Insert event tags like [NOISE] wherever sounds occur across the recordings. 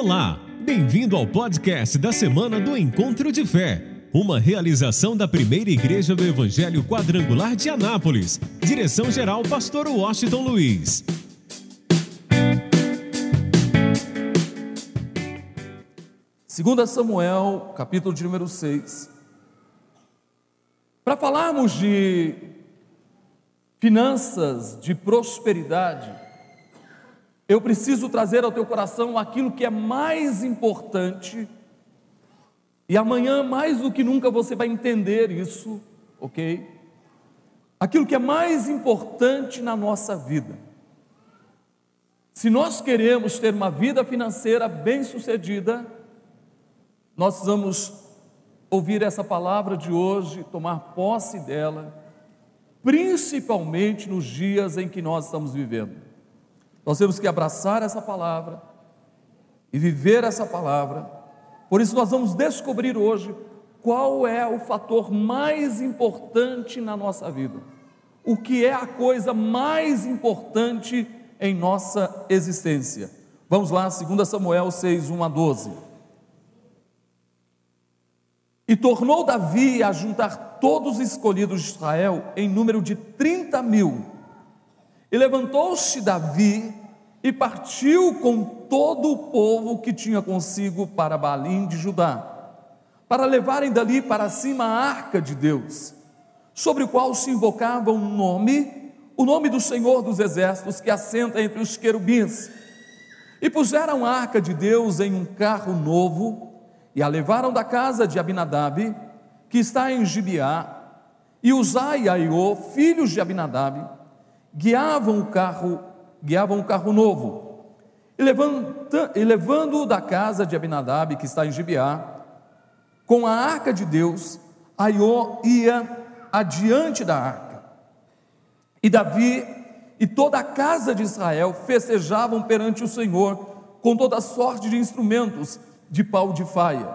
Olá, bem-vindo ao podcast da semana do Encontro de Fé, uma realização da primeira igreja do Evangelho Quadrangular de Anápolis. Direção-geral, Pastor Washington Luiz. Segunda Samuel, capítulo de número 6. Para falarmos de finanças, de prosperidade, eu preciso trazer ao teu coração aquilo que é mais importante, e amanhã, mais do que nunca, você vai entender isso, ok? Aquilo que é mais importante na nossa vida. Se nós queremos ter uma vida financeira bem-sucedida, nós vamos ouvir essa palavra de hoje, tomar posse dela, principalmente nos dias em que nós estamos vivendo. Nós temos que abraçar essa palavra e viver essa palavra. Por isso, nós vamos descobrir hoje qual é o fator mais importante na nossa vida. O que é a coisa mais importante em nossa existência. Vamos lá, 2 Samuel 6, 1 a 12. E tornou Davi a juntar todos os escolhidos de Israel em número de 30 mil e levantou-se Davi e partiu com todo o povo que tinha consigo para Balim de Judá, para levarem dali para cima a arca de Deus, sobre o qual se invocava um nome, o nome do Senhor dos Exércitos, que assenta entre os querubins. E puseram a arca de Deus em um carro novo, e a levaram da casa de Abinadab, que está em Gibeá, e Uzai e Aiô, filhos de Abinadab, guiavam o carro, guiavam o carro novo, e, levanta, e levando-o da casa de Abinadab, que está em Gibeá, com a arca de Deus, Aiô ia adiante da arca. E Davi e toda a casa de Israel festejavam perante o Senhor com toda sorte de instrumentos de pau de faia,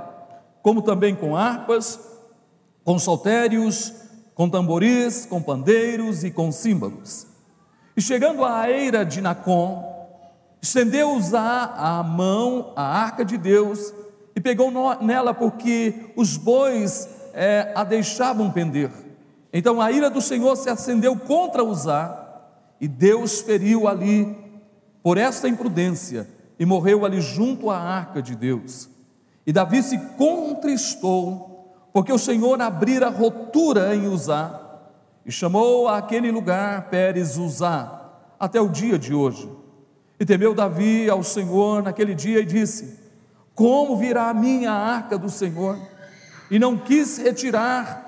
como também com harpas, com saltérios, com tamboris, com pandeiros e com símbolos. E chegando à eira de Nacon, estendeu Uzá a mão, a arca de Deus, e pegou nela porque os bois é, a deixavam pender. Então a ira do Senhor se acendeu contra Uzá, e Deus feriu ali por esta imprudência, e morreu ali junto à arca de Deus. E Davi se contristou, porque o Senhor abrira rotura em Uzá, e chamou aquele lugar Pérez Uzá, até o dia de hoje. E temeu Davi ao Senhor naquele dia e disse: Como virá a minha arca do Senhor? E não quis retirar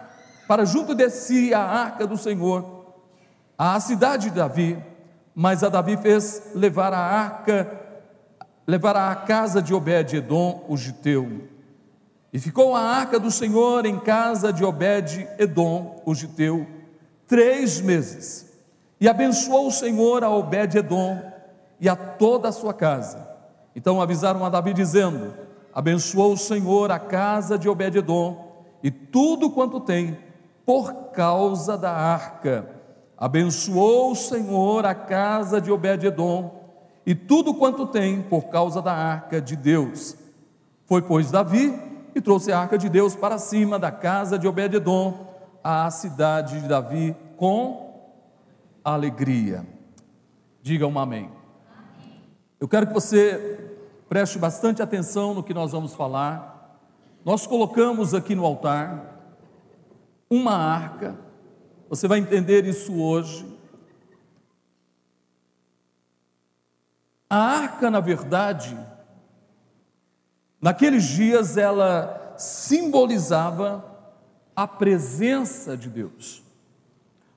para junto de si a arca do Senhor, à cidade de Davi, mas a Davi fez levar a arca, levar à casa de Obed-Edom, o giteu. E ficou a arca do Senhor em casa de Obed-Edom, o giteu, três meses. E abençoou o Senhor a Obed-Edom e a toda a sua casa. Então avisaram a Davi dizendo: Abençoou o Senhor a casa de Obed-Edom e tudo quanto tem, por causa da arca. Abençoou o Senhor a casa de Obed-Edom e tudo quanto tem, por causa da arca de Deus. Foi, pois, Davi e trouxe a arca de Deus para cima da casa de Obed-Edom à cidade de Davi com alegria. Diga um amém. Eu quero que você preste bastante atenção no que nós vamos falar. Nós colocamos aqui no altar uma arca, você vai entender isso hoje. A arca, na verdade, naqueles dias ela simbolizava a presença de Deus.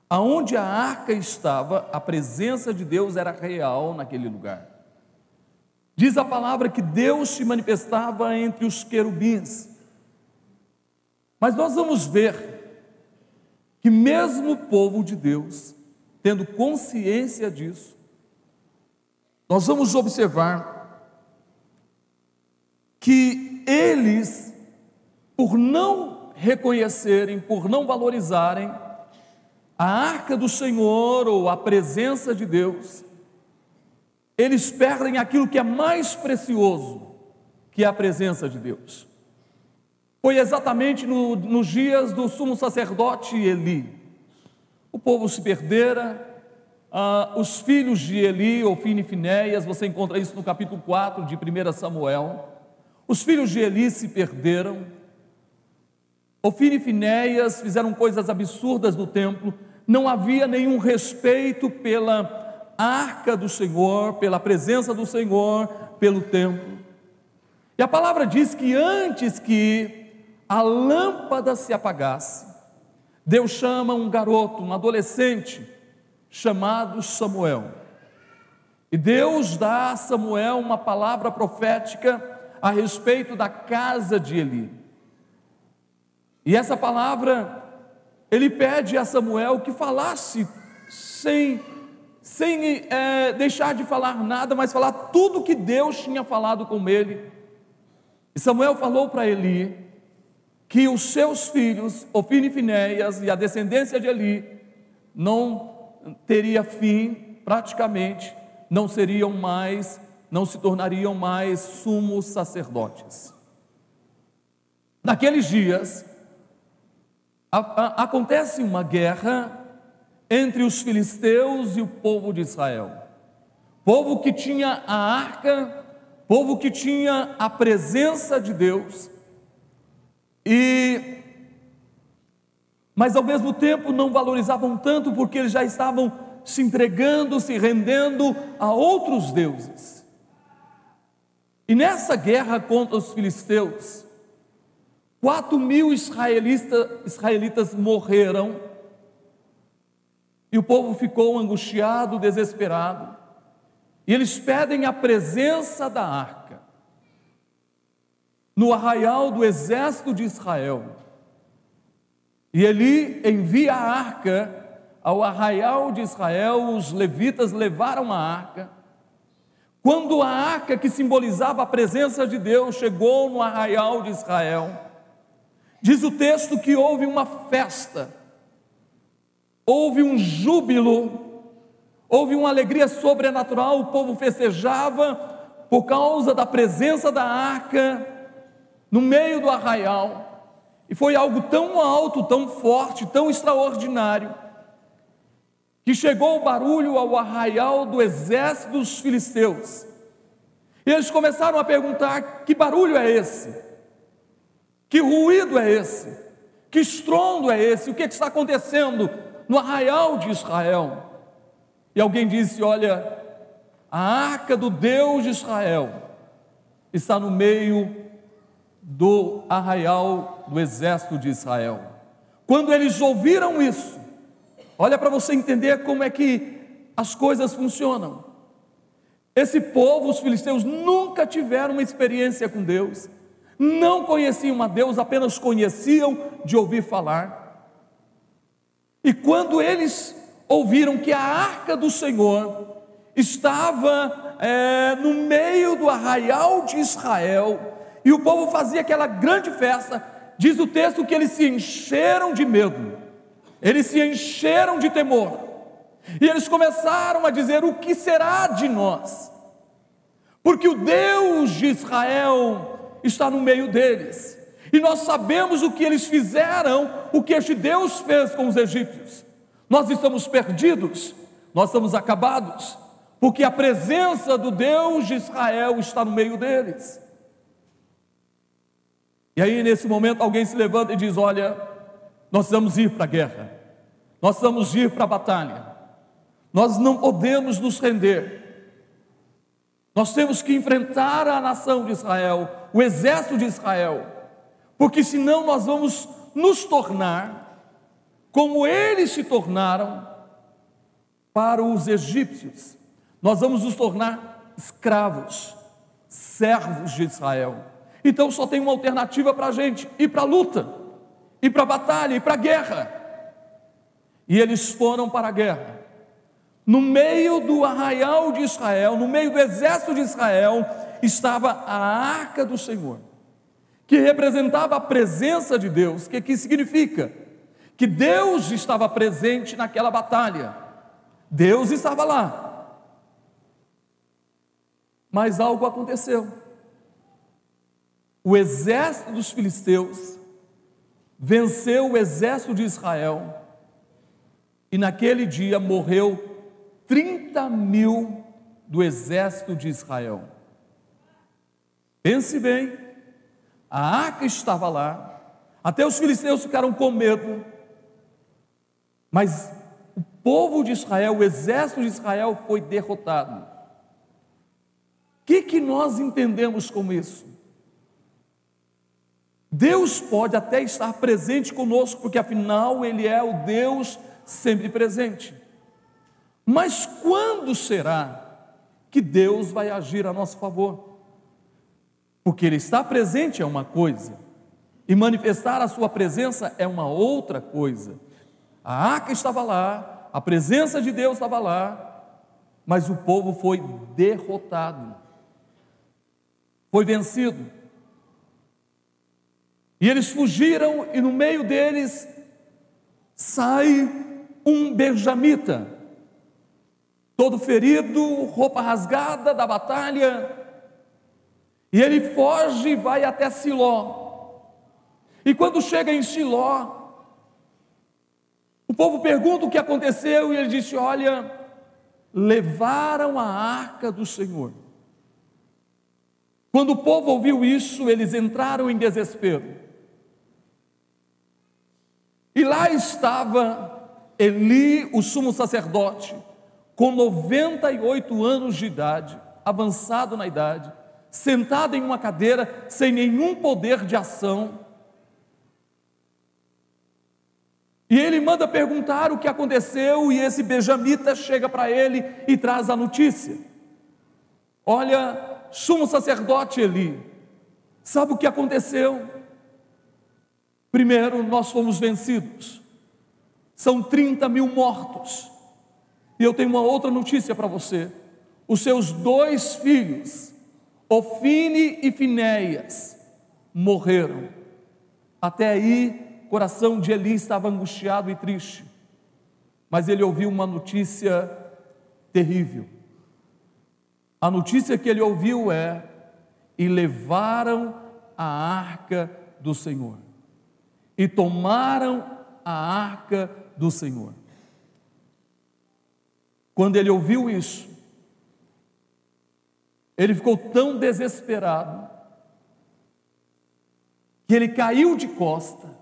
Aonde a arca estava, a presença de Deus era real naquele lugar. Diz a palavra que Deus se manifestava entre os querubins. Mas nós vamos ver que, mesmo o povo de Deus, tendo consciência disso, nós vamos observar que eles, por não reconhecerem, por não valorizarem a arca do Senhor ou a presença de Deus, eles perdem aquilo que é mais precioso, que é a presença de Deus. Foi exatamente no, nos dias do sumo sacerdote Eli. O povo se perdera, ah, os filhos de Eli, Ofine e Finéias, você encontra isso no capítulo 4 de 1 Samuel. Os filhos de Eli se perderam. Ofine e Finéias fizeram coisas absurdas no templo. Não havia nenhum respeito pela arca do Senhor, pela presença do Senhor, pelo templo. E a palavra diz que antes que a lâmpada se apagasse, Deus chama um garoto, um adolescente, chamado Samuel. E Deus dá a Samuel uma palavra profética a respeito da casa de Eli. E essa palavra, ele pede a Samuel que falasse sem, sem é, deixar de falar nada, mas falar tudo que Deus tinha falado com ele. E Samuel falou para Eli que os seus filhos, Ofine e Finéias e a descendência de Eli, não teria fim, praticamente, não seriam mais não se tornariam mais sumos sacerdotes. Naqueles dias, acontece uma guerra entre os filisteus e o povo de Israel. Povo que tinha a arca, povo que tinha a presença de Deus, e mas ao mesmo tempo não valorizavam tanto porque eles já estavam se entregando, se rendendo a outros deuses. E nessa guerra contra os filisteus, quatro mil israelitas, morreram, e o povo ficou angustiado, desesperado, e eles pedem a presença da arca. No arraial do exército de Israel, e ele envia a arca ao arraial de Israel, os levitas levaram a arca, quando a arca que simbolizava a presença de Deus chegou no arraial de Israel, diz o texto que houve uma festa, houve um júbilo, houve uma alegria sobrenatural, o povo festejava por causa da presença da arca no meio do arraial, e foi algo tão alto, tão forte, tão extraordinário, que chegou o barulho ao arraial do exército dos filisteus. E eles começaram a perguntar: que barulho é esse? Que ruído é esse? Que estrondo é esse? O que, é que está acontecendo no arraial de Israel? E alguém disse: Olha, a arca do Deus de Israel está no meio do arraial do exército de Israel. Quando eles ouviram isso, Olha para você entender como é que as coisas funcionam. Esse povo, os filisteus, nunca tiveram uma experiência com Deus, não conheciam a Deus, apenas conheciam de ouvir falar. E quando eles ouviram que a arca do Senhor estava é, no meio do arraial de Israel, e o povo fazia aquela grande festa, diz o texto que eles se encheram de medo. Eles se encheram de temor. E eles começaram a dizer: O que será de nós? Porque o Deus de Israel está no meio deles. E nós sabemos o que eles fizeram, o que este Deus fez com os egípcios. Nós estamos perdidos, nós estamos acabados, porque a presença do Deus de Israel está no meio deles. E aí, nesse momento, alguém se levanta e diz: Olha, nós vamos ir para a guerra, nós vamos ir para a batalha, nós não podemos nos render, nós temos que enfrentar a nação de Israel, o exército de Israel, porque senão nós vamos nos tornar como eles se tornaram para os egípcios, nós vamos nos tornar escravos, servos de Israel. Então só tem uma alternativa para a gente: ir para a luta ir para a batalha, ir para a guerra. E eles foram para a guerra. No meio do arraial de Israel, no meio do exército de Israel, estava a arca do Senhor, que representava a presença de Deus. Que, que significa? Que Deus estava presente naquela batalha. Deus estava lá. Mas algo aconteceu. o exército dos filisteus venceu o exército de Israel e naquele dia morreu 30 mil do exército de Israel. Pense bem, a arca estava lá, até os filisteus ficaram com medo, mas o povo de Israel, o exército de Israel foi derrotado. O que, que nós entendemos com isso? Deus pode até estar presente conosco, porque afinal Ele é o Deus sempre presente. Mas quando será que Deus vai agir a nosso favor? Porque Ele está presente é uma coisa, e manifestar a Sua presença é uma outra coisa. A arca estava lá, a presença de Deus estava lá, mas o povo foi derrotado, foi vencido. E eles fugiram, e no meio deles sai um benjamita, todo ferido, roupa rasgada da batalha, e ele foge e vai até Siló. E quando chega em Siló, o povo pergunta o que aconteceu, e ele disse: Olha, levaram a arca do Senhor. Quando o povo ouviu isso, eles entraram em desespero. E lá estava Eli, o sumo sacerdote, com 98 anos de idade, avançado na idade, sentado em uma cadeira, sem nenhum poder de ação. E ele manda perguntar o que aconteceu, e esse benjamita chega para ele e traz a notícia. Olha, sumo sacerdote Eli, sabe o que aconteceu? Primeiro, nós fomos vencidos. São 30 mil mortos. E eu tenho uma outra notícia para você. Os seus dois filhos, Ofine e Finéias, morreram. Até aí, o coração de Eli estava angustiado e triste. Mas ele ouviu uma notícia terrível. A notícia que ele ouviu é: e levaram a arca do Senhor e tomaram a arca do Senhor. Quando ele ouviu isso, ele ficou tão desesperado que ele caiu de costa,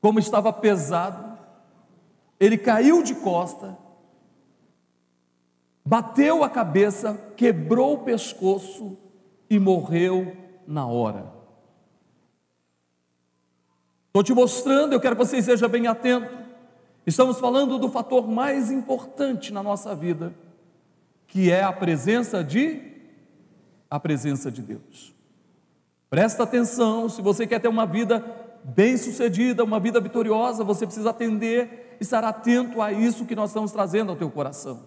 como estava pesado, ele caiu de costa, bateu a cabeça, quebrou o pescoço e morreu na hora. Estou te mostrando, eu quero que você seja bem atento. Estamos falando do fator mais importante na nossa vida, que é a presença de a presença de Deus. Presta atenção, se você quer ter uma vida bem-sucedida, uma vida vitoriosa, você precisa atender, estar atento a isso que nós estamos trazendo ao teu coração.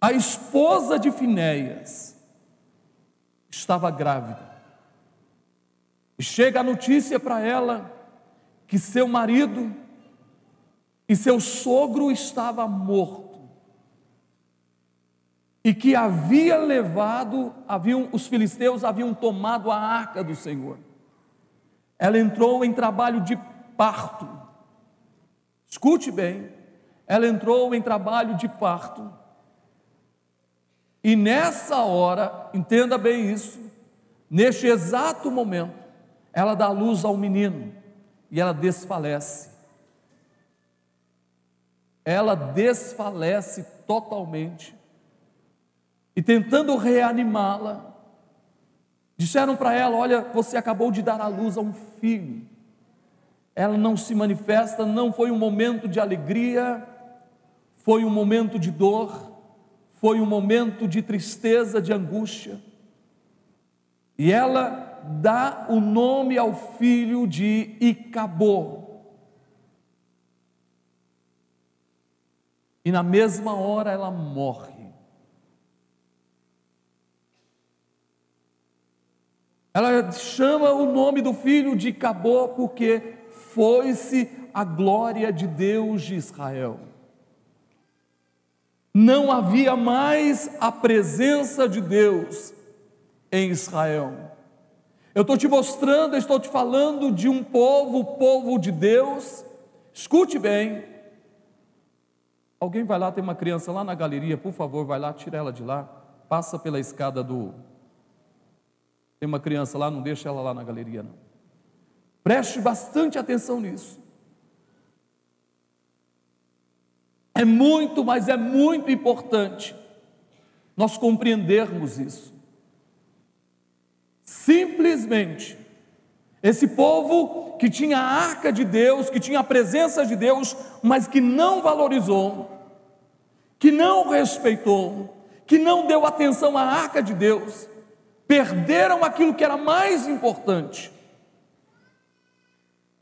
A esposa de Finéias estava grávida. E chega a notícia para ela que seu marido e seu sogro estava morto. E que havia levado, haviam, os filisteus haviam tomado a arca do Senhor. Ela entrou em trabalho de parto. Escute bem, ela entrou em trabalho de parto. E nessa hora, entenda bem isso, neste exato momento, ela dá luz ao menino e ela desfalece. Ela desfalece totalmente. E tentando reanimá-la, disseram para ela: Olha, você acabou de dar à luz a um filho. Ela não se manifesta, não foi um momento de alegria, foi um momento de dor, foi um momento de tristeza, de angústia. E ela dá o nome ao filho de Icabô. E na mesma hora ela morre. Ela chama o nome do filho de Icabô porque foi-se a glória de Deus de Israel. Não havia mais a presença de Deus em Israel. Eu estou te mostrando, estou te falando de um povo, povo de Deus. Escute bem. Alguém vai lá, tem uma criança lá na galeria, por favor, vai lá, tira ela de lá. Passa pela escada do. Tem uma criança lá, não deixa ela lá na galeria, não. Preste bastante atenção nisso. É muito, mas é muito importante nós compreendermos isso. Simplesmente, esse povo que tinha a arca de Deus, que tinha a presença de Deus, mas que não valorizou, que não respeitou, que não deu atenção à arca de Deus, perderam aquilo que era mais importante: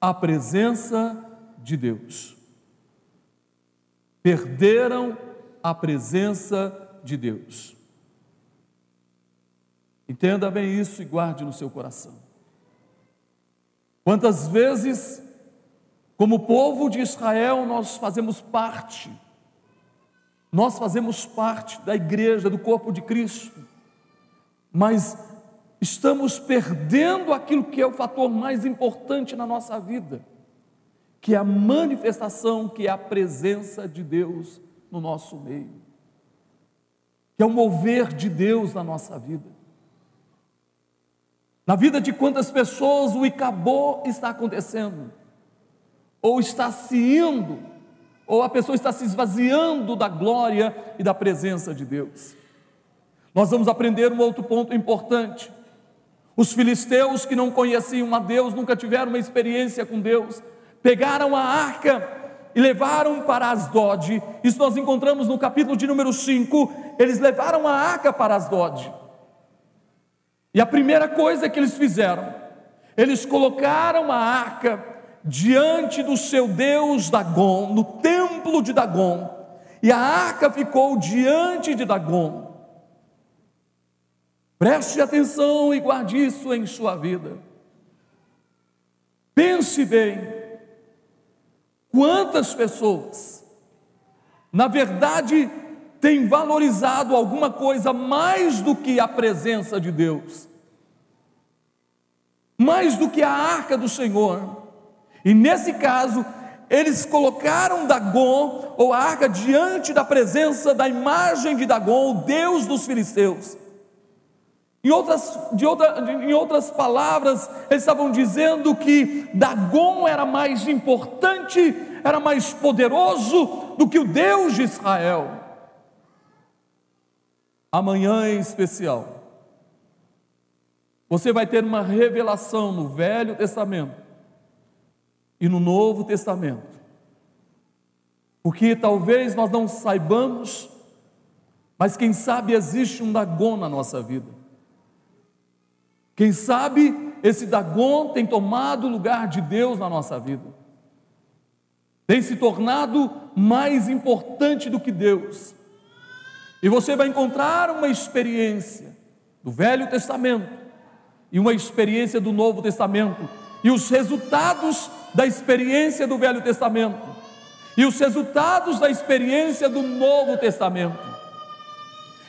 a presença de Deus. Perderam a presença de Deus. Entenda bem isso e guarde no seu coração. Quantas vezes, como povo de Israel, nós fazemos parte, nós fazemos parte da igreja, do corpo de Cristo, mas estamos perdendo aquilo que é o fator mais importante na nossa vida, que é a manifestação, que é a presença de Deus no nosso meio que é o mover de Deus na nossa vida. Na vida de quantas pessoas o acabou está acontecendo, ou está se indo, ou a pessoa está se esvaziando da glória e da presença de Deus. Nós vamos aprender um outro ponto importante. Os filisteus que não conheciam a Deus, nunca tiveram uma experiência com Deus, pegaram a arca e levaram para Asdod. Isso nós encontramos no capítulo de número 5. Eles levaram a arca para Asdod. E a primeira coisa que eles fizeram, eles colocaram a arca diante do seu Deus Dagon, no templo de Dagon. E a arca ficou diante de Dagon. Preste atenção e guarde isso em sua vida. Pense bem, Quantas pessoas, na verdade, têm valorizado alguma coisa mais do que a presença de Deus, mais do que a arca do Senhor, e nesse caso, eles colocaram Dagon, ou a arca, diante da presença da imagem de Dagon, o Deus dos filisteus. Em outras, de outra, em outras palavras, eles estavam dizendo que Dagon era mais importante, era mais poderoso do que o Deus de Israel. Amanhã em especial, você vai ter uma revelação no Velho Testamento e no Novo Testamento, porque talvez nós não saibamos, mas quem sabe existe um Dagon na nossa vida. Quem sabe esse Dagon tem tomado o lugar de Deus na nossa vida, tem se tornado mais importante do que Deus. E você vai encontrar uma experiência do Velho Testamento e uma experiência do Novo Testamento, e os resultados da experiência do Velho Testamento e os resultados da experiência do Novo Testamento.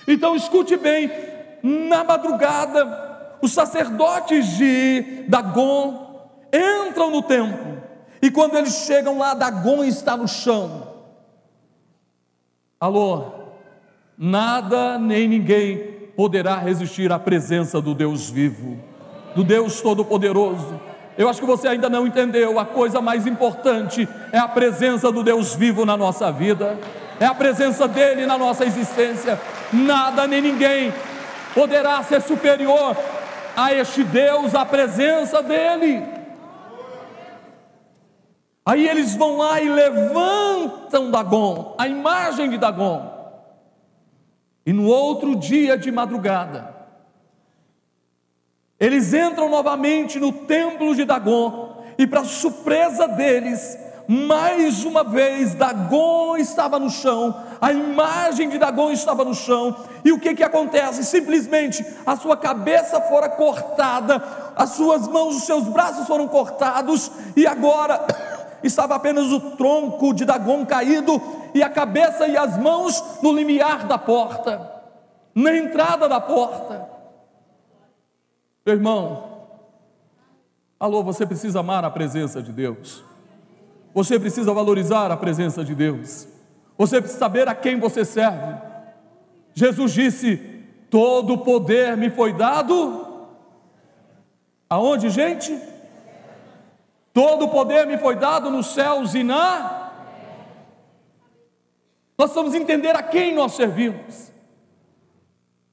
Então escute bem, na madrugada, os sacerdotes de Dagon entram no templo, e quando eles chegam lá, Dagon está no chão. Alô, nada nem ninguém poderá resistir à presença do Deus vivo, do Deus Todo-Poderoso. Eu acho que você ainda não entendeu. A coisa mais importante é a presença do Deus vivo na nossa vida, é a presença dele na nossa existência. Nada nem ninguém poderá ser superior a este Deus a presença dEle. Aí eles vão lá e levantam Dagon, a imagem de Dagon. E no outro dia de madrugada, eles entram novamente no templo de Dagon, e para surpresa deles, mais uma vez, Dagon estava no chão, a imagem de Dagon estava no chão, e o que que acontece? Simplesmente a sua cabeça fora cortada, as suas mãos, os seus braços foram cortados, e agora [COUGHS] estava apenas o tronco de Dagon caído, e a cabeça e as mãos no limiar da porta, na entrada da porta. Meu irmão, Alô, você precisa amar a presença de Deus. Você precisa valorizar a presença de Deus. Você precisa saber a quem você serve. Jesus disse: Todo poder me foi dado. Aonde, gente? Todo poder me foi dado nos céus e na. Nós vamos entender a quem nós servimos.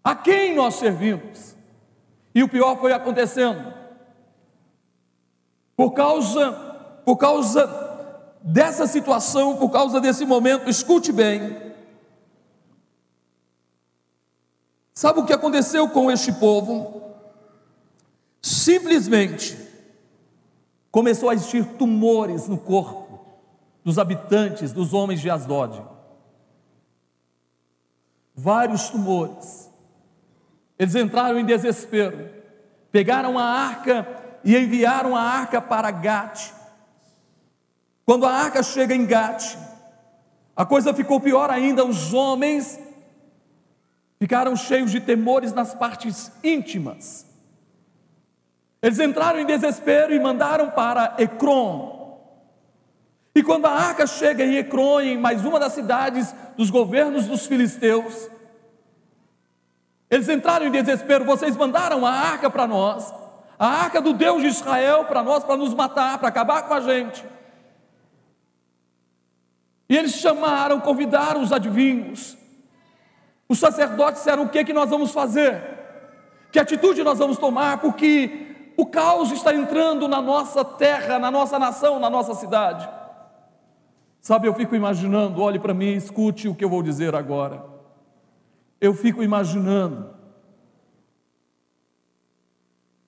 A quem nós servimos. E o pior foi acontecendo. Por causa, por causa dessa situação, por causa desse momento, escute bem. Sabe o que aconteceu com este povo? Simplesmente começou a existir tumores no corpo dos habitantes, dos homens de Asdod. Vários tumores. Eles entraram em desespero, pegaram a arca e enviaram a arca para Gate. Quando a arca chega em Gate, a coisa ficou pior ainda, os homens ficaram cheios de temores nas partes íntimas. Eles entraram em desespero e mandaram para Ecrom. E quando a arca chega em Ecrom, em mais uma das cidades dos governos dos filisteus, eles entraram em desespero, vocês mandaram a arca para nós, a arca do Deus de Israel para nós, para nos matar, para acabar com a gente. E eles chamaram, convidaram os adivinhos. Os sacerdotes disseram: o que, é que nós vamos fazer? Que atitude nós vamos tomar? Porque o caos está entrando na nossa terra, na nossa nação, na nossa cidade. Sabe, eu fico imaginando, olhe para mim, escute o que eu vou dizer agora. Eu fico imaginando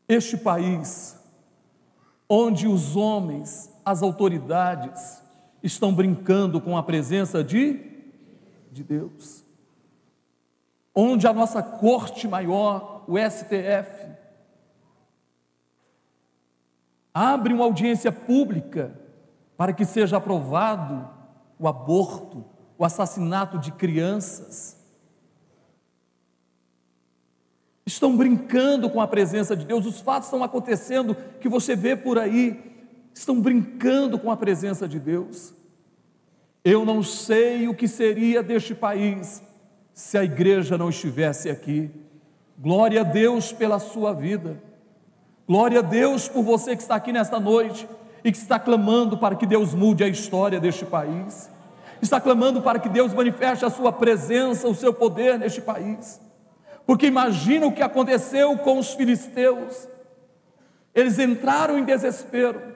este país onde os homens, as autoridades, estão brincando com a presença de, de Deus. Onde a nossa corte maior, o STF, abre uma audiência pública para que seja aprovado o aborto, o assassinato de crianças. Estão brincando com a presença de Deus, os fatos estão acontecendo que você vê por aí, estão brincando com a presença de Deus. Eu não sei o que seria deste país se a igreja não estivesse aqui. Glória a Deus pela sua vida. Glória a Deus por você que está aqui nesta noite e que está clamando para que Deus mude a história deste país. Está clamando para que Deus manifeste a sua presença, o seu poder neste país. Porque imagina o que aconteceu com os filisteus. Eles entraram em desespero.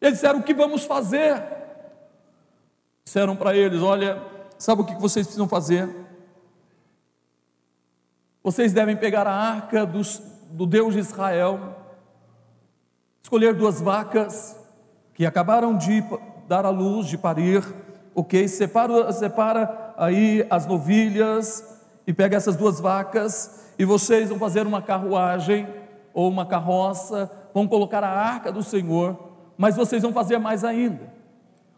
Eles disseram: O que vamos fazer? Disseram para eles: Olha, sabe o que vocês precisam fazer? Vocês devem pegar a arca dos, do Deus de Israel, escolher duas vacas que acabaram de dar à luz, de parir, ok? Separa, separa aí as novilhas e pega essas duas vacas e vocês vão fazer uma carruagem ou uma carroça, vão colocar a arca do Senhor mas vocês vão fazer mais ainda.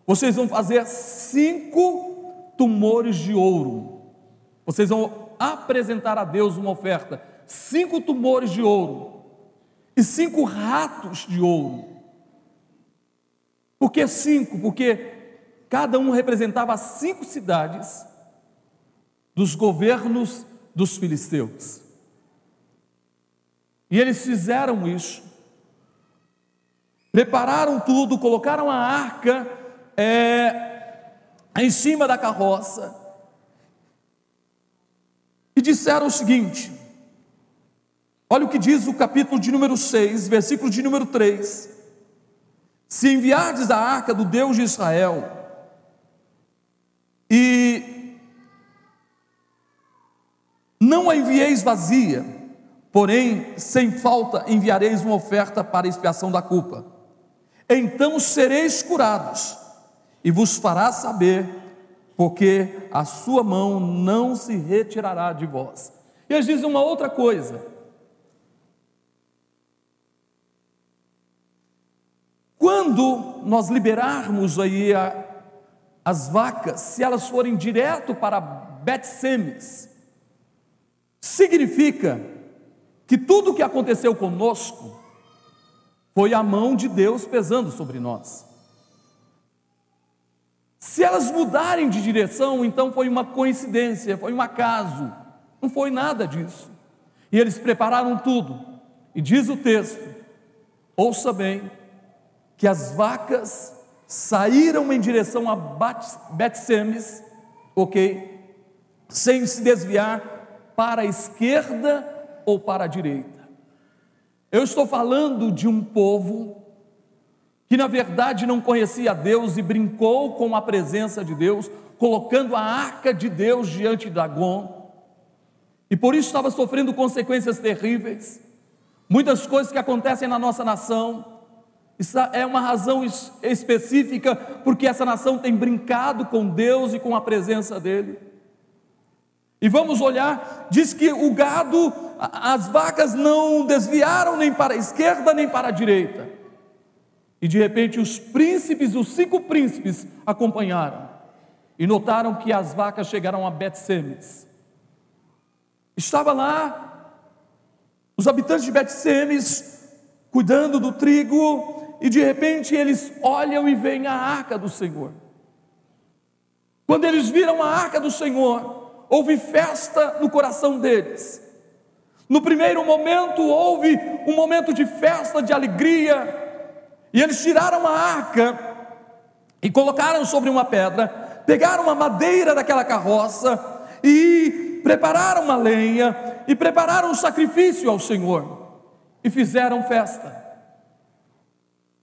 Vocês vão fazer cinco tumores de ouro. Vocês vão apresentar a Deus uma oferta: cinco tumores de ouro e cinco ratos de ouro. Por que cinco? Porque cada um representava cinco cidades dos governos dos filisteus. E eles fizeram isso prepararam tudo, colocaram a arca é, em cima da carroça. E disseram o seguinte: olha o que diz o capítulo de número 6, versículo de número 3: Se enviardes a arca do Deus de Israel, e não a envieis vazia, porém sem falta enviareis uma oferta para expiação da culpa então sereis curados, e vos fará saber, porque a sua mão não se retirará de vós. E eles dizem uma outra coisa. Quando nós liberarmos aí a, as vacas, se elas forem direto para Bet-Semes, significa que tudo o que aconteceu conosco Foi a mão de Deus pesando sobre nós. Se elas mudarem de direção, então foi uma coincidência, foi um acaso, não foi nada disso. E eles prepararam tudo, e diz o texto: ouça bem, que as vacas saíram em direção a Bet-Semes, ok? Sem se desviar para a esquerda ou para a direita. Eu estou falando de um povo que na verdade não conhecia Deus e brincou com a presença de Deus, colocando a arca de Deus diante de Dagon, e por isso estava sofrendo consequências terríveis. Muitas coisas que acontecem na nossa nação, isso é uma razão específica, porque essa nação tem brincado com Deus e com a presença dEle. E vamos olhar, diz que o gado, as vacas não desviaram nem para a esquerda nem para a direita. E de repente os príncipes, os cinco príncipes, acompanharam e notaram que as vacas chegaram a Bet-Semes. Estava lá os habitantes de Bet-Semes cuidando do trigo e de repente eles olham e veem a arca do Senhor. Quando eles viram a arca do Senhor, houve festa no coração deles. No primeiro momento, houve um momento de festa, de alegria, e eles tiraram a arca e colocaram sobre uma pedra, pegaram uma madeira daquela carroça e prepararam uma lenha e prepararam um sacrifício ao Senhor e fizeram festa.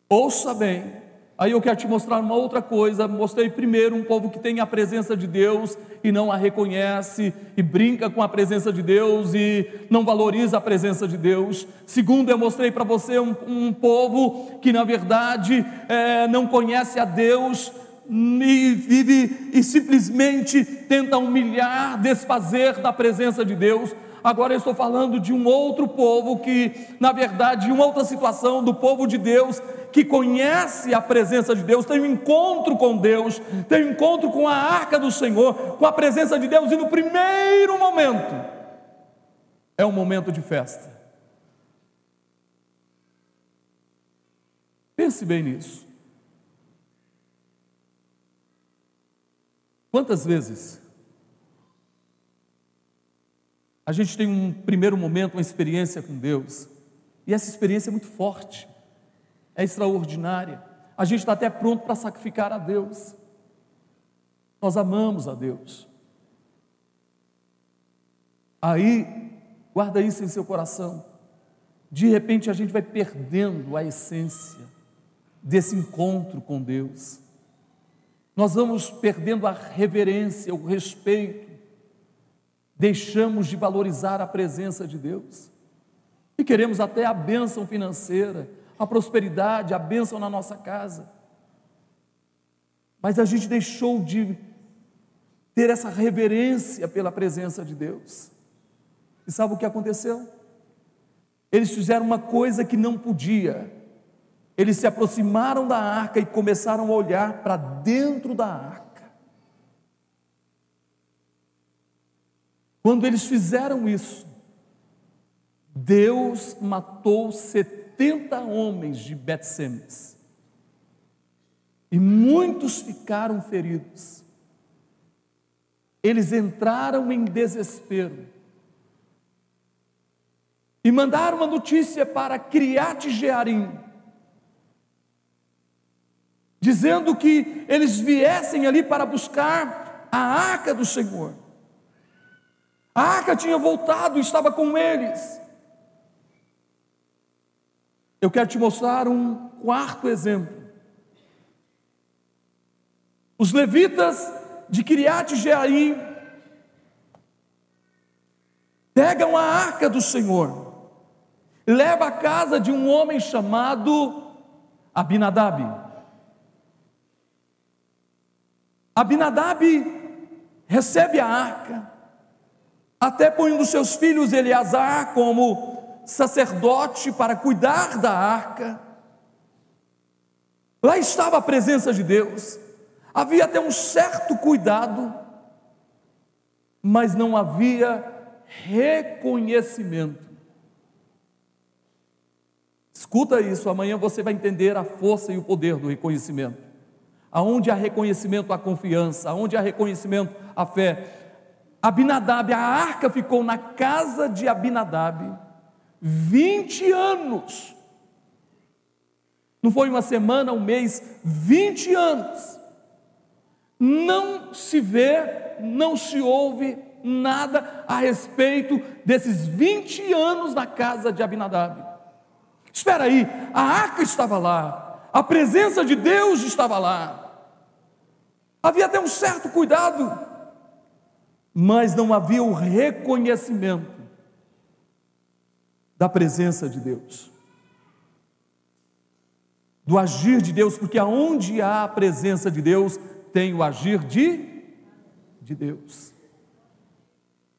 Ouça bem, Aí eu quero te mostrar uma outra coisa. Mostrei primeiro um povo que tem a presença de Deus e não a reconhece, e brinca com a presença de Deus e não valoriza a presença de Deus. Segundo, eu mostrei para você um, um, povo que, na verdade, é, não conhece a Deus e vive e simplesmente tenta humilhar, desfazer da presença de Deus. Agora eu estou falando de um outro povo que, na verdade, uma outra situação do povo de Deus que conhece a presença de Deus, tem um encontro com Deus, tem um encontro com a arca do Senhor, com a presença de Deus, e no primeiro momento é um momento de festa. Pense bem nisso. Quantas vezes a gente tem um primeiro momento, uma experiência com Deus, e essa experiência é muito forte, é extraordinária. A gente está até pronto para sacrificar a Deus. Nós amamos a Deus. Aí, guarda isso em seu coração. De repente a gente vai perdendo a essência desse encontro com Deus. Nós vamos perdendo a reverência, o respeito, deixamos de valorizar a presença de Deus e queremos até a bênção financeira, a prosperidade, a bênção na nossa casa. Mas a gente deixou de ter essa reverência pela presença de Deus. E sabe o que aconteceu? Eles fizeram uma coisa que não podia. Eles se aproximaram da arca e começaram a olhar para dentro da arca. Quando eles fizeram isso, Deus matou 70 homens de Betsemes. E muitos ficaram feridos. Eles entraram em desespero. E mandaram uma notícia para Criate Jearim, dizendo que eles viessem ali para buscar a arca do Senhor. A arca tinha voltado, estava com eles. Eu quero te mostrar um quarto exemplo. Os levitas de Kiriat Jearim pegam a arca do Senhor, leva à casa de um homem chamado Abinadab. Abinadab recebe a arca, até põe um dos seus filhos, Eleazar, como sacerdote para cuidar da arca. Lá estava a presença de Deus, havia até um certo cuidado, mas não havia reconhecimento. Escuta isso, amanhã você vai entender a força e o poder do reconhecimento. Aonde há reconhecimento, há confiança, aonde há reconhecimento, há fé. Abinadab, a arca ficou na casa de Abinadab 20 anos. Não foi uma semana, um mês, 20 anos. Não se vê, não se ouve nada a respeito desses 20 anos na casa de Abinadab. Espera aí, a arca estava lá, a presença de Deus estava lá. Havia até um certo cuidado, mas não havia o reconhecimento da presença de Deus, do agir de Deus, porque aonde há a presença de Deus, tem o agir de, de Deus.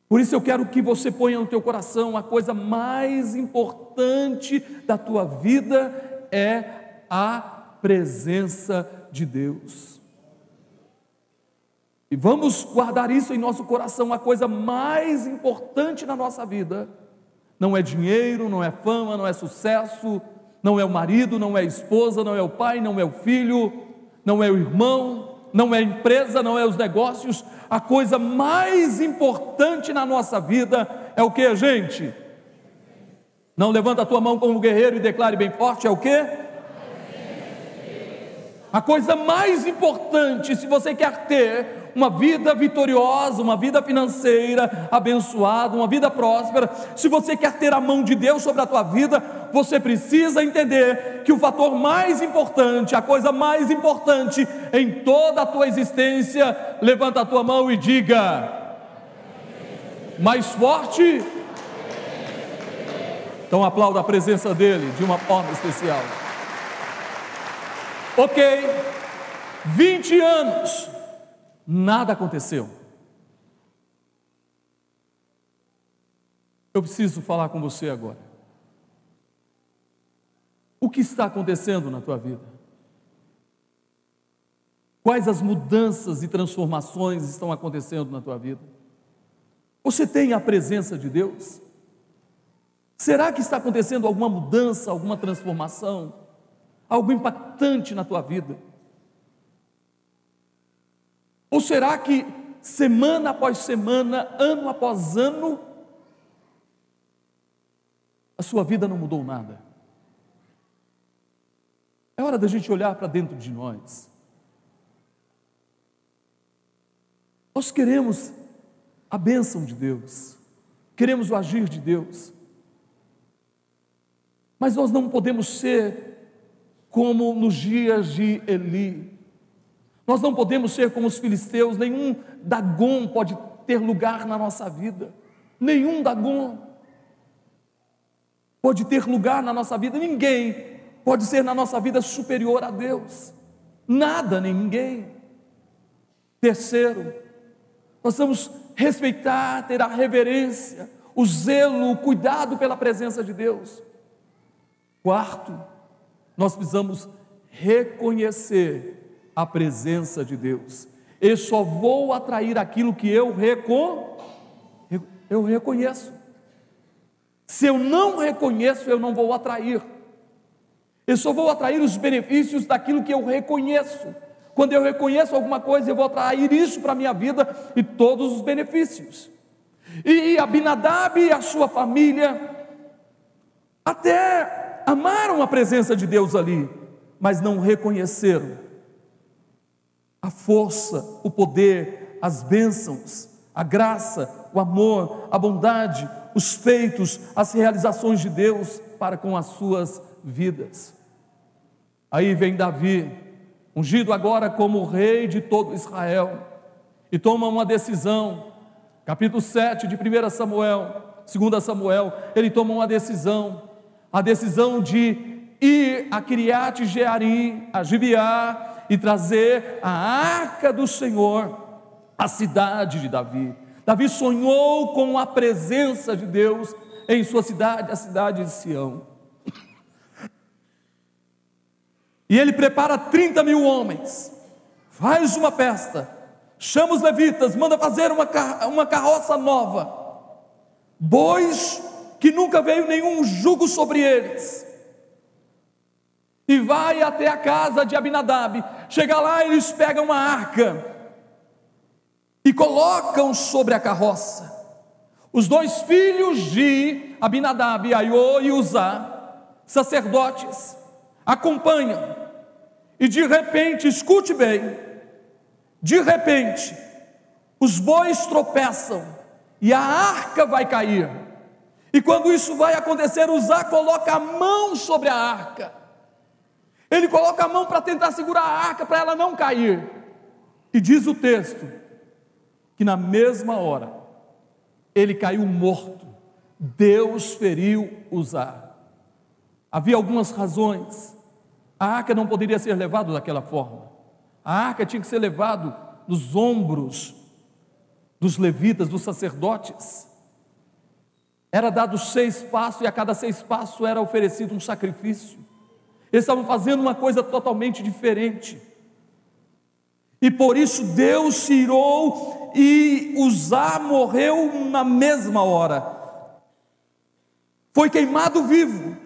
Por isso eu quero que você ponha no teu coração a coisa mais importante da tua vida é a presença de Deus. E vamos guardar isso em nosso coração, a coisa mais importante na nossa vida. Não é dinheiro, não é fama, não é sucesso, não é o marido, não é a esposa, não é o pai, não é o filho, não é o irmão, não é a empresa, não é os negócios, a coisa mais importante na nossa vida é o que, gente? Não levanta a tua mão como guerreiro e declare bem forte: é o que? A coisa mais importante, se você quer ter uma vida vitoriosa, uma vida financeira abençoada, uma vida próspera, se você quer ter a mão de Deus sobre a tua vida, você precisa entender que o fator mais importante, a coisa mais importante em toda a tua existência, levanta a tua mão e diga: mais forte. Então aplauda a presença dele de uma forma especial. Ok, 20 anos nada aconteceu. Eu preciso falar com você agora. O que está acontecendo na tua vida? Quais as mudanças e transformações estão acontecendo na tua vida? Você tem a presença de Deus? Será que está acontecendo alguma mudança, alguma transformação, algo impactante na tua vida? Ou será que semana após semana, ano após ano, a sua vida não mudou nada? É hora da gente olhar para dentro de nós. Nós queremos a bênção de Deus, queremos o agir de Deus, mas nós não podemos ser como nos dias de Eli, nós não podemos ser como os filisteus, nenhum Dagon pode ter lugar na nossa vida, nenhum Dagon pode ter lugar na nossa vida, ninguém pode ser na nossa vida superior a Deus, nada nem ninguém. Terceiro, nós vamos respeitar, ter a reverência, o zelo, o cuidado pela presença de Deus. Quarto, nós precisamos reconhecer a presença de Deus. Eu só vou atrair aquilo que eu, recon... eu reconheço. Se eu não reconheço, eu não vou atrair. Eu só vou atrair os benefícios daquilo que eu reconheço. Quando eu reconheço alguma coisa, eu vou atrair isso para a minha vida e todos os benefícios. E Abinadab e a sua família até amaram a presença de Deus ali, mas não reconheceram a força, o poder, as bênçãos, a graça, o amor, a bondade, os feitos, as realizações de Deus para com as suas vidas. Aí vem Davi, ungido agora como rei de todo Israel, e toma uma decisão. Capítulo 7 de 1 Samuel, 2 Samuel, ele toma uma decisão, a decisão de ir a Kiriat Jearim, a Gibeá, e trazer a arca do Senhor à cidade de Davi. Davi sonhou com a presença de Deus em sua cidade, a cidade de Sião. E ele prepara 30 mil homens, faz uma festa, chama os levitas, manda fazer uma, uma carroça nova, bois que nunca veio nenhum jugo sobre eles, e vai até a casa de Abinadab. Chega lá, eles pegam uma arca e colocam sobre a carroça. Os dois filhos de Abinadab, Aiô e Uzá, sacerdotes, acompanham. E de repente, escute bem, de repente, os bois tropeçam e a arca vai cair. E quando isso vai acontecer, Uzá coloca a mão sobre a arca. Ele coloca a mão para tentar segurar a arca para ela não cair. E diz o texto que na mesma hora ele caiu morto. Deus feriu Uzá. Havia algumas razões. A arca não poderia ser levada daquela forma. A arca tinha que ser levado nos ombros dos levitas, dos sacerdotes. Era dado seis passos e a cada seis passos era oferecido um sacrifício. Eles estavam fazendo uma coisa totalmente diferente. E por isso Deus se irou e Uzá morreu na mesma hora. Foi queimado vivo.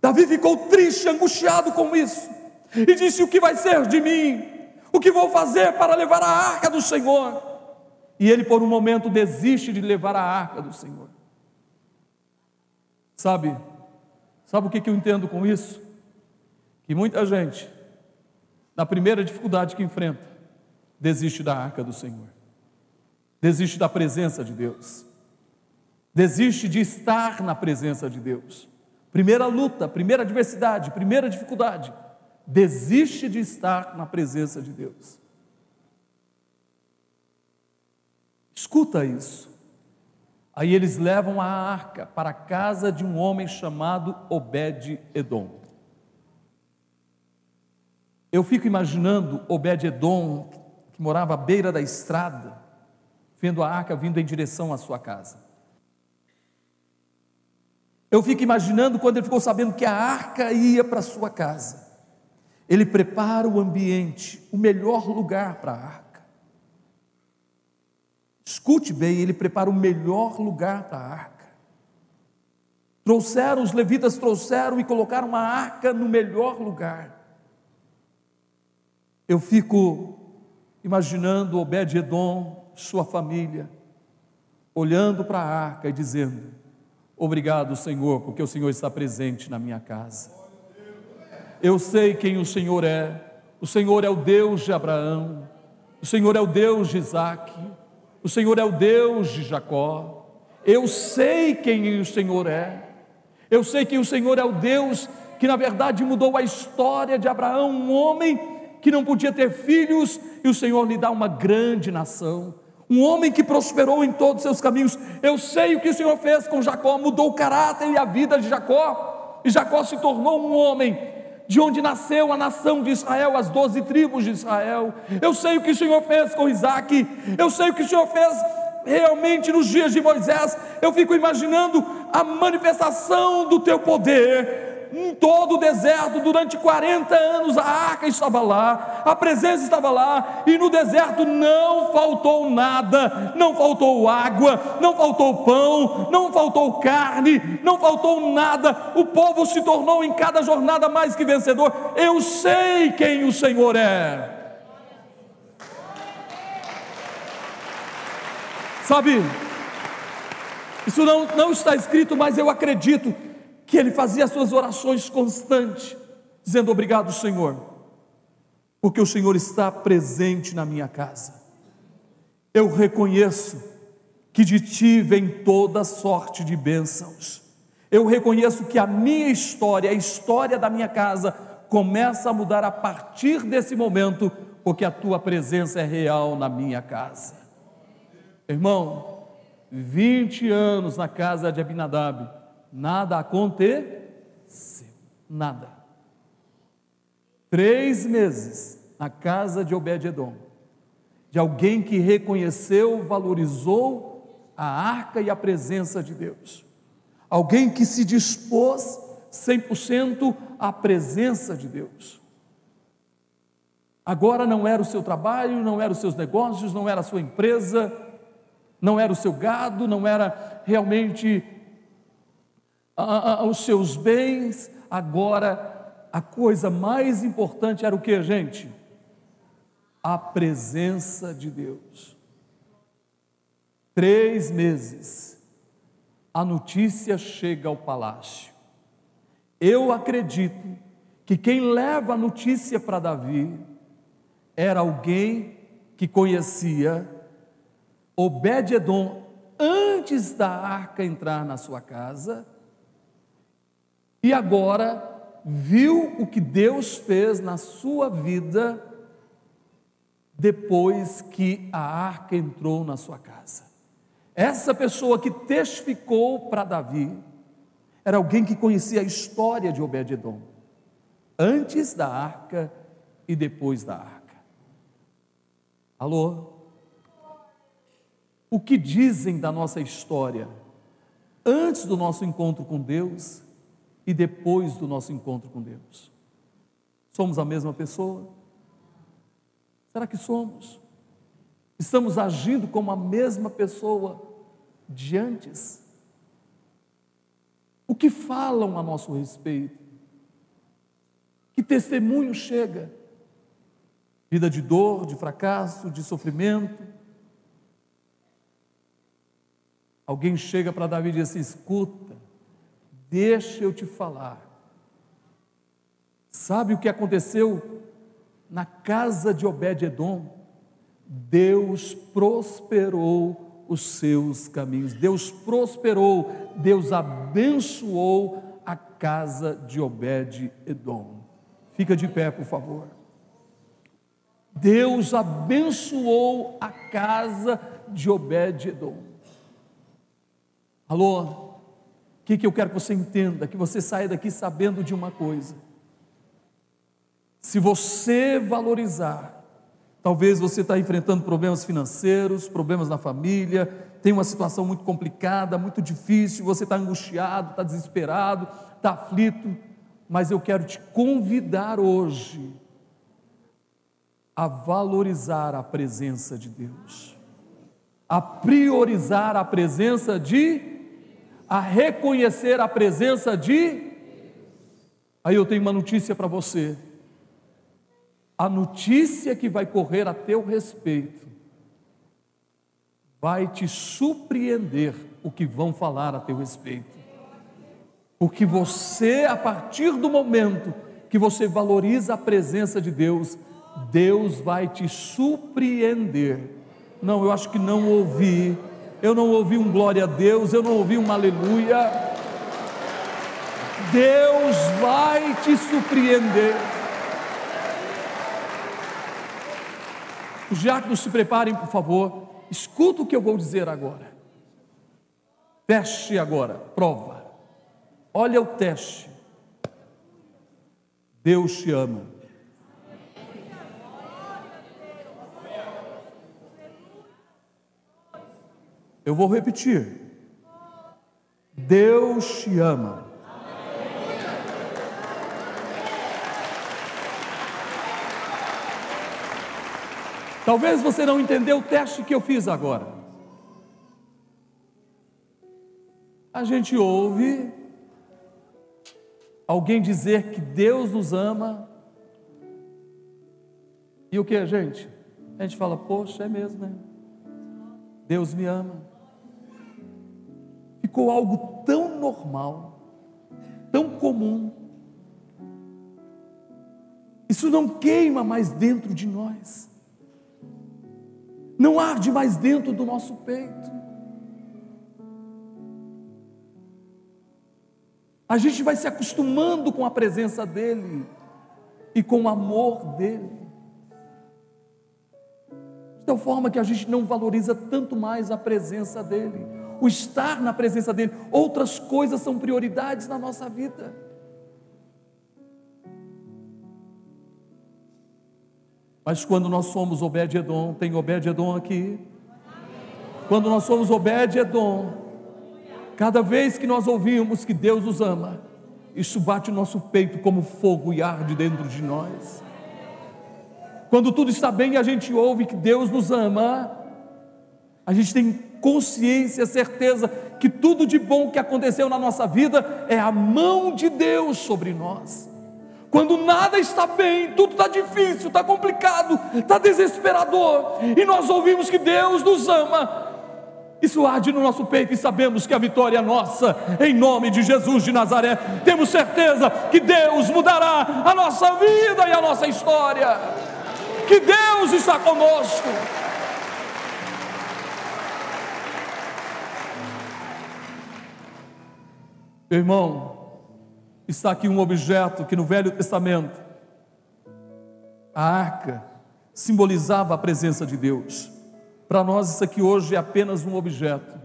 Davi ficou triste, angustiado com isso. E disse: O que vai ser de mim? O que vou fazer para levar a arca do Senhor? E ele, por um momento, desiste de levar a arca do Senhor. Sabe, sabe o que eu entendo com isso? Que muita gente, na primeira dificuldade que enfrenta, desiste da arca do Senhor, desiste da presença de Deus, desiste de estar na presença de Deus. Primeira luta, primeira adversidade, primeira dificuldade, desiste de estar na presença de Deus. Escuta isso. Aí eles levam a arca para a casa de um homem chamado Obed-Edom. Eu fico imaginando Obed-Edom, que morava à beira da estrada, vendo a arca vindo em direção à sua casa. Eu fico imaginando quando ele ficou sabendo que a arca ia para a sua casa. Ele prepara o ambiente, o melhor lugar para a arca. Escute bem, ele prepara o melhor lugar para a arca. Trouxeram, os levitas trouxeram e colocaram a arca no melhor lugar. Eu fico imaginando Obed-Edom, sua família, olhando para a arca e dizendo: Obrigado, Senhor, porque o Senhor está presente na minha casa. Eu sei quem o Senhor é. O Senhor é o Deus de Abraão. O Senhor é o Deus de Isaac. O Senhor é o Deus de Jacó. Eu sei quem o Senhor é. Eu sei que o Senhor é o Deus que, na verdade, mudou a história de Abraão, um homem que não podia ter filhos, e o Senhor lhe dá uma grande nação. Um homem que prosperou em todos os seus caminhos. Eu sei o que o Senhor fez com Jacó, mudou o caráter e a vida de Jacó. E Jacó se tornou um homem de onde nasceu a nação de Israel, as doze tribos de Israel. Eu sei o que o Senhor fez com Isaac. Eu sei o que o Senhor fez realmente nos dias de Moisés. Eu fico imaginando a manifestação do teu poder em todo o deserto, durante 40 anos, a arca estava lá, a presença estava lá, e no deserto não faltou nada, não faltou água, não faltou pão, não faltou carne, não faltou nada, o povo se tornou em cada jornada mais que vencedor. Eu sei quem o Senhor é. Sabe, isso não, não está escrito, mas eu acredito que ele fazia as suas orações constantes, dizendo: Obrigado, Senhor, porque o Senhor está presente na minha casa. Eu reconheço que de ti vem toda sorte de bênçãos. Eu reconheço que a minha história, a história da minha casa, começa a mudar a partir desse momento, porque a tua presença é real na minha casa. Irmão, 20 anos na casa de Abinadab, nada aconteceu, nada. Três meses na casa de Obed-Edom, de alguém que reconheceu, valorizou a arca e a presença de Deus, alguém que se dispôs 100% à presença de Deus. Agora não era o seu trabalho, não eram os seus negócios, não era a sua empresa, não era o seu gado, não era realmente os seus bens, agora a coisa mais importante era o que, gente? A presença de Deus. Três meses, a notícia chega ao palácio. Eu acredito que quem leva a notícia para Davi era alguém que conhecia Obed-Edom antes da arca entrar na sua casa e agora viu o que Deus fez na sua vida depois que a arca entrou na sua casa. Essa pessoa que testificou para Davi era alguém que conhecia a história de Obed-edom, antes da arca e depois da arca. Alô? O que dizem da nossa história antes do nosso encontro com Deus e depois do nosso encontro com Deus? Somos a mesma pessoa? Será que somos? Estamos agindo como a mesma pessoa de antes? O que falam a nosso respeito? Que testemunho chega? Vida de dor, de fracasso, de sofrimento? Alguém chega para Davi e diz assim: escuta, Deixa eu te falar. Sabe o que aconteceu na casa de Obed-Edom? Deus prosperou os seus caminhos. Deus prosperou, Deus abençoou a casa de Obed-Edom. Fica de pé, por favor. Deus abençoou a casa de Obed-Edom. Alô? Que, que eu quero que você entenda? Que você saia daqui sabendo de uma coisa. Se você valorizar, talvez você está enfrentando problemas financeiros, problemas na família, tem uma situação muito complicada, muito difícil, você está angustiado, está desesperado, está aflito, mas eu quero te convidar hoje a valorizar a presença de Deus, a priorizar a presença de a reconhecer a presença de. Aí eu tenho uma notícia para você. A notícia que vai correr a teu respeito vai te surpreender o que vão falar a teu respeito. Porque você, a partir do momento que você valoriza a presença de Deus, Deus vai te surpreender. Não, eu acho que não ouvi eu não ouvi um glória a Deus, eu não ouvi um aleluia. Deus vai te surpreender. Os diáconos se preparem, por favor. Escuta o que eu vou dizer agora. Teste agora, prova. Olha o teste. Deus te ama. Eu vou repetir. Deus te ama. Talvez você não entendeu o teste que eu fiz agora. A gente ouve alguém dizer que Deus nos ama. E o que, gente? A gente fala, poxa, é mesmo, né? Deus me ama ficou algo tão normal, tão comum. Isso não queima mais dentro de nós, não arde mais dentro do nosso peito. A gente vai se acostumando com a presença dEle e com o amor dEle. De tal forma que a gente não valoriza tanto mais a presença dEle o estar na presença dEle. Outras coisas são prioridades na nossa vida. Mas quando nós somos Obed-Edom, tem Obed-Edom aqui. Quando nós somos Obed-Edom, cada vez que nós ouvimos que Deus nos ama, isso bate o nosso peito como fogo e arde dentro de nós. Quando tudo está bem e a gente ouve que Deus nos ama, a gente tem consciência, certeza que tudo de bom que aconteceu na nossa vida é a mão de Deus sobre nós. Quando nada está bem, tudo está difícil, está complicado, está desesperador, e nós ouvimos que Deus nos ama, isso arde no nosso peito e sabemos que a vitória é nossa, em nome de Jesus de Nazaré. Temos certeza que Deus mudará a nossa vida e a nossa história, que Deus está conosco. Irmão, está aqui um objeto que no Velho Testamento, a arca, simbolizava a presença de Deus. Para nós, isso aqui hoje é apenas um objeto.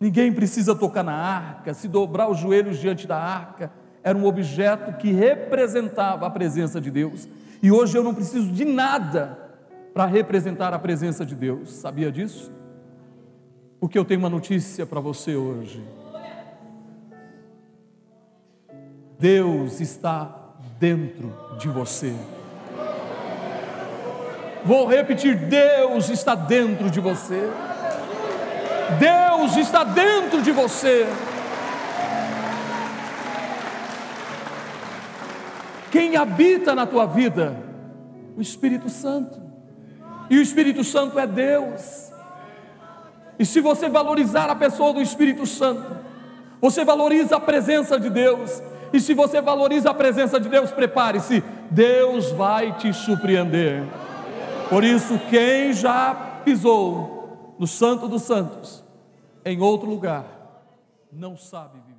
Ninguém precisa tocar na arca, se dobrar os joelhos diante da arca. Era um objeto que representava a presença de Deus. E hoje eu não preciso de nada para representar a presença de Deus. Sabia disso? Porque eu tenho uma notícia para você hoje. Deus está dentro de você. Vou repetir: Deus está dentro de você. Deus está dentro de você. Quem habita na tua vida? O Espírito Santo. E o Espírito Santo é Deus. E se você valorizar a pessoa do Espírito Santo, você valoriza a presença de Deus. E se você valoriza a presença de Deus, prepare-se, Deus vai te surpreender. Por isso, quem já pisou no Santo dos Santos, em outro lugar, não sabe viver.